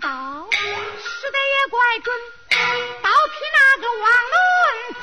刀使的也怪准倒劈那个王伦。